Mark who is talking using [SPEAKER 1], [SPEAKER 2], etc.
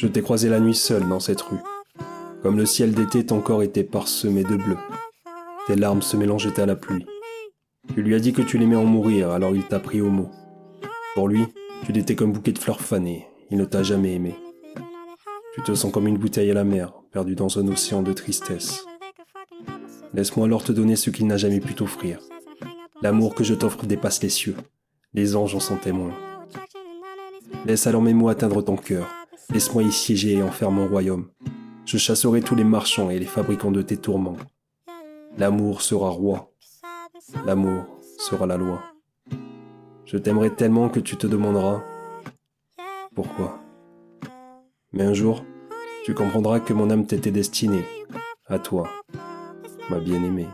[SPEAKER 1] Je t'ai croisé la nuit seule dans cette rue. Comme le ciel d'été, ton corps était parsemé de bleu. Tes larmes se mélangeaient à la pluie. Tu lui as dit que tu l'aimais en mourir, alors il t'a pris au mot. Pour lui, tu n'étais qu'un bouquet de fleurs fanées. Il ne t'a jamais aimé. Tu te sens comme une bouteille à la mer, perdue dans un océan de tristesse. Laisse-moi alors te donner ce qu'il n'a jamais pu t'offrir. L'amour que je t'offre dépasse les cieux. Les anges en sont témoins. Laisse alors mes mots atteindre ton cœur. Laisse-moi y siéger et en faire mon royaume. Je chasserai tous les marchands et les fabricants de tes tourments. L'amour sera roi. L'amour sera la loi. Je t'aimerai tellement que tu te demanderas pourquoi. Mais un jour, tu comprendras que mon âme t'était destinée, à toi, ma bien-aimée.